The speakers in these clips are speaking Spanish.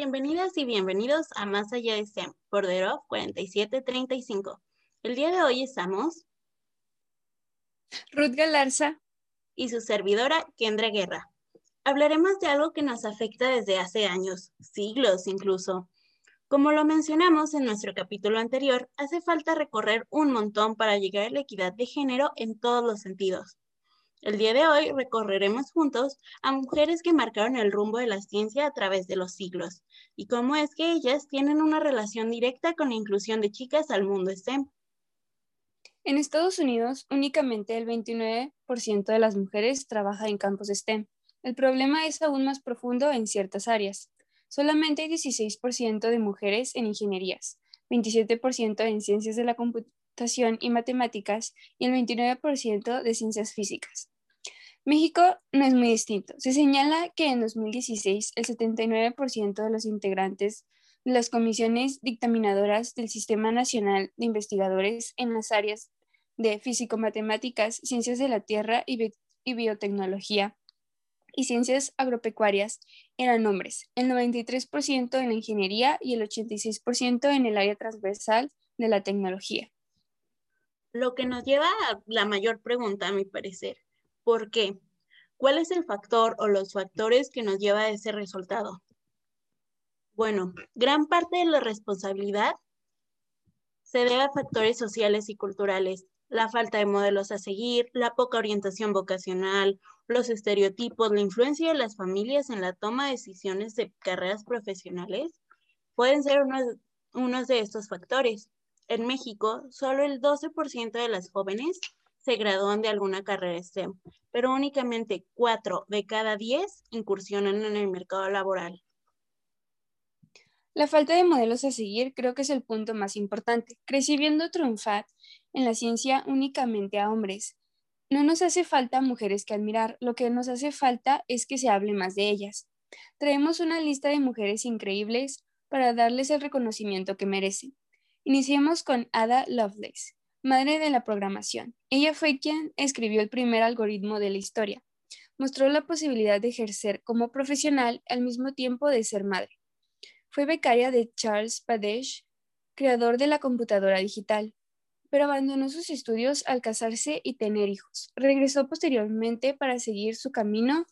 Bienvenidas y bienvenidos a Más Allá de STEM The 4735. El día de hoy estamos Ruth Galarza y su servidora Kendra Guerra. Hablaremos de algo que nos afecta desde hace años, siglos incluso. Como lo mencionamos en nuestro capítulo anterior, hace falta recorrer un montón para llegar a la equidad de género en todos los sentidos. El día de hoy recorreremos juntos a mujeres que marcaron el rumbo de la ciencia a través de los siglos y cómo es que ellas tienen una relación directa con la inclusión de chicas al mundo STEM. En Estados Unidos, únicamente el 29% de las mujeres trabaja en campos STEM. El problema es aún más profundo en ciertas áreas. Solamente hay 16% de mujeres en ingenierías, 27% en ciencias de la computación y matemáticas y el 29% de ciencias físicas. México no es muy distinto. Se señala que en 2016 el 79% de los integrantes de las comisiones dictaminadoras del Sistema Nacional de Investigadores en las áreas de físico-matemáticas, ciencias de la Tierra y, y biotecnología y ciencias agropecuarias eran hombres, el 93% en la ingeniería y el 86% en el área transversal de la tecnología. Lo que nos lleva a la mayor pregunta, a mi parecer, ¿por qué? ¿Cuál es el factor o los factores que nos lleva a ese resultado? Bueno, gran parte de la responsabilidad se debe a factores sociales y culturales, la falta de modelos a seguir, la poca orientación vocacional, los estereotipos, la influencia de las familias en la toma de decisiones de carreras profesionales, pueden ser unos, de estos factores en México, solo el 12% de las jóvenes se gradúan de alguna carrera STEM, pero únicamente 4 de cada 10 incursionan en el mercado laboral. La falta de modelos a seguir creo que es el punto más importante. Crecí viendo triunfar en la ciencia únicamente a hombres. No nos hace falta mujeres que admirar, lo que nos hace falta es que se hable más de ellas. Traemos una lista de mujeres increíbles para darles el reconocimiento que merecen. Iniciemos con Ada Lovelace, madre de la programación. Ella fue quien escribió el primer algoritmo de la historia. Mostró la posibilidad de ejercer como profesional al mismo tiempo de ser madre. Fue becaria de Charles Babbage, creador de la computadora digital, pero abandonó sus estudios al casarse y tener hijos. Regresó posteriormente para seguir su camino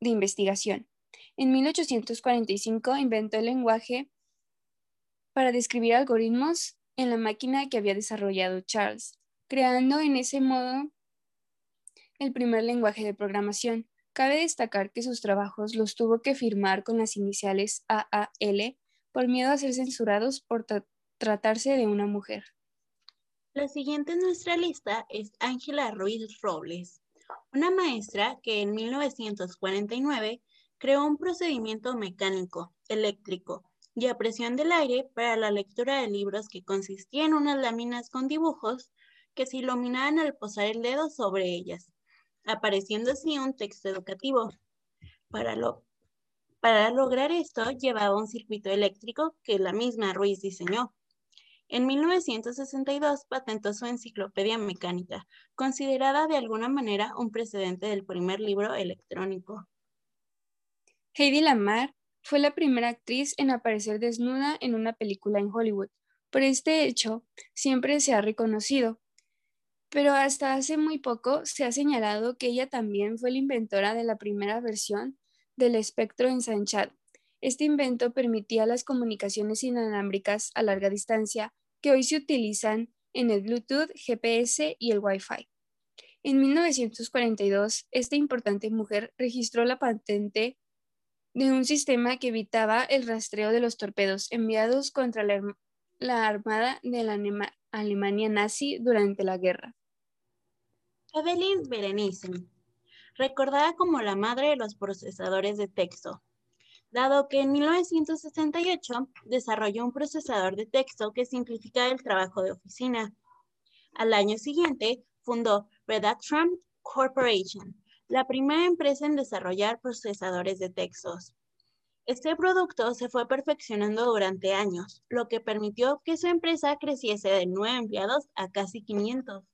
de investigación. En 1845 inventó el lenguaje para describir algoritmos en la máquina que había desarrollado Charles, creando en ese modo el primer lenguaje de programación. Cabe destacar que sus trabajos los tuvo que firmar con las iniciales AAL por miedo a ser censurados por tratarse de una mujer. La siguiente en nuestra lista es Ángela Ruiz Robles, una maestra que en 1949 creó un procedimiento mecánico, eléctrico, y a presión del aire para la lectura de libros que consistían en unas láminas con dibujos que se iluminaban al posar el dedo sobre ellas, apareciendo así un texto educativo. Para, lo, para lograr esto llevaba un circuito eléctrico que la misma Ruiz diseñó. En 1962 patentó su enciclopedia mecánica, considerada de alguna manera un precedente del primer libro electrónico. Heidi Lamar fue la primera actriz en aparecer desnuda en una película en Hollywood. Por este hecho, siempre se ha reconocido. Pero hasta hace muy poco se ha señalado que ella también fue la inventora de la primera versión del espectro ensanchado. Este invento permitía las comunicaciones inalámbricas a larga distancia que hoy se utilizan en el Bluetooth, GPS y el Wi-Fi. En 1942, esta importante mujer registró la patente de un sistema que evitaba el rastreo de los torpedos enviados contra la, armada de la Alemania nazi durante la guerra. Evelyn Berenice, recordada como la madre de los procesadores de texto, dado que en 1968 desarrolló un procesador de texto que simplificaba el trabajo de oficina. Al año siguiente fundó Redaction Corporation, la primera empresa en desarrollar procesadores de textos. Este producto se fue perfeccionando durante años, lo que permitió que su empresa creciese de nueve empleados a casi 500.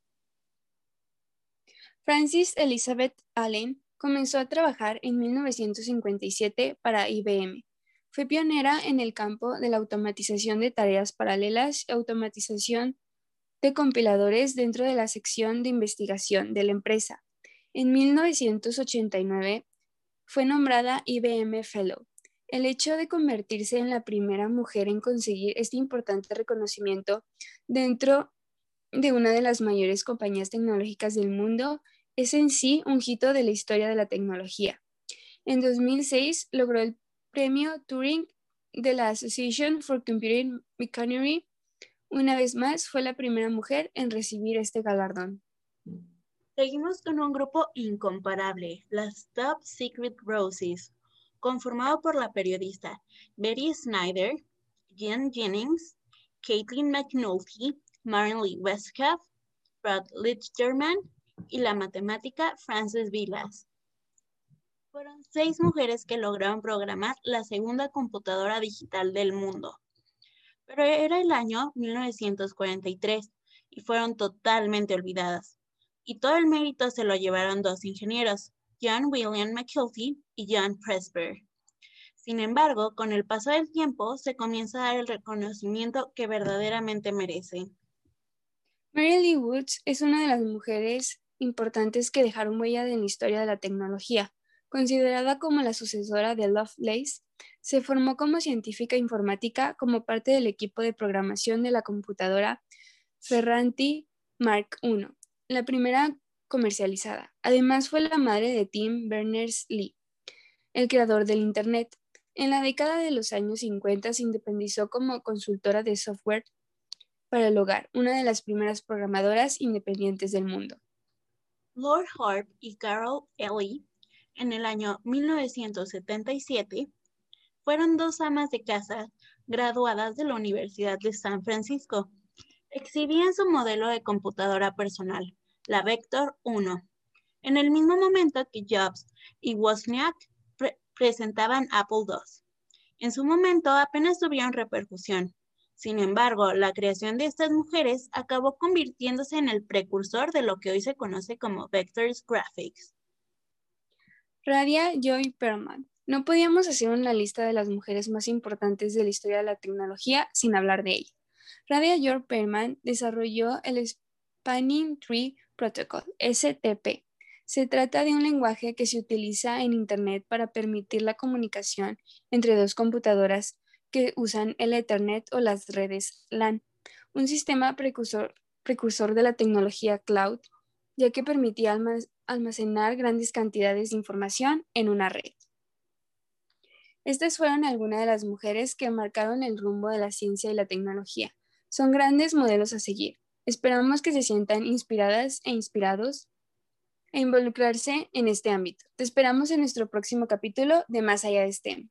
Francis Elizabeth Allen comenzó a trabajar en 1957 para IBM. Fue pionera en el campo de la automatización de tareas paralelas y automatización de compiladores dentro de la sección de investigación de la empresa. En 1989 fue nombrada IBM Fellow. El hecho de convertirse en la primera mujer en conseguir este importante reconocimiento dentro de una de las mayores compañías tecnológicas del mundo es en sí un hito de la historia de la tecnología. En 2006 logró el premio Turing de la Association for Computing Machinery. Una vez más, fue la primera mujer en recibir este galardón. Seguimos con un grupo incomparable, las Top Secret Roses, conformado por la periodista Betty Snyder, Jen Jennings, Caitlin McNulty, Marilyn Westcott, Brad Lichterman y la matemática Frances Vilas. Fueron seis mujeres que lograron programar la segunda computadora digital del mundo. Pero era el año 1943 y fueron totalmente olvidadas. Y todo el mérito se lo llevaron dos ingenieros, John William McKelty y John Presper. Sin embargo, con el paso del tiempo se comienza a dar el reconocimiento que verdaderamente merece. Mary Lee Woods es una de las mujeres importantes que dejaron huella en la historia de la tecnología. Considerada como la sucesora de Lovelace, se formó como científica informática como parte del equipo de programación de la computadora Ferranti Mark I, la primera comercializada. Además fue la madre de Tim Berners-Lee, el creador del Internet. En la década de los años 50 se independizó como consultora de software para el hogar, una de las primeras programadoras independientes del mundo. Lord Harp y Carol Ellie en el año 1977, fueron dos amas de casa graduadas de la Universidad de San Francisco. Exhibían su modelo de computadora personal, la Vector 1, en el mismo momento que Jobs y Wozniak presentaban Apple II. En su momento apenas tuvieron repercusión. Sin embargo, la creación de estas mujeres acabó convirtiéndose en el precursor de lo que hoy se conoce como Vectors Graphics. Radia Joy Perman. No podíamos hacer una lista de las mujeres más importantes de la historia de la tecnología sin hablar de ella. Radia Joy Perman desarrolló el Spanning Tree Protocol, STP. Se trata de un lenguaje que se utiliza en Internet para permitir la comunicación entre dos computadoras que usan el Ethernet o las redes LAN, un sistema precursor de la tecnología cloud, ya que permitía almacenar grandes cantidades de información en una red. Estas fueron algunas de las mujeres que marcaron el rumbo de la ciencia y la tecnología. Son grandes modelos a seguir. Esperamos que se sientan inspiradas e inspirados a involucrarse en este ámbito. Te esperamos en nuestro próximo capítulo de Más allá de STEM.